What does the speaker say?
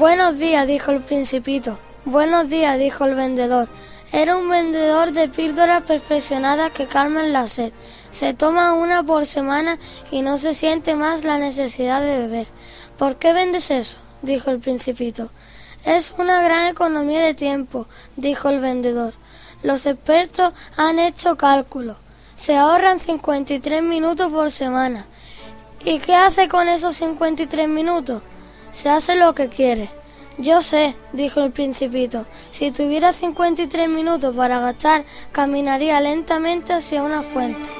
Buenos días, dijo el principito. Buenos días, dijo el vendedor. Era un vendedor de píldoras perfeccionadas que calman la sed. Se toma una por semana y no se siente más la necesidad de beber. ¿Por qué vendes eso? dijo el principito. Es una gran economía de tiempo, dijo el vendedor. Los expertos han hecho cálculos. Se ahorran 53 minutos por semana. ¿Y qué hace con esos 53 minutos? Se hace lo que quiere. Yo sé, dijo el principito, si tuviera 53 minutos para gastar, caminaría lentamente hacia una fuente.